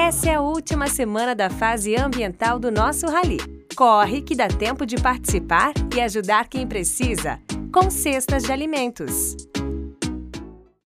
Essa é a última semana da fase ambiental do nosso rally. Corre que dá tempo de participar e ajudar quem precisa, com cestas de alimentos.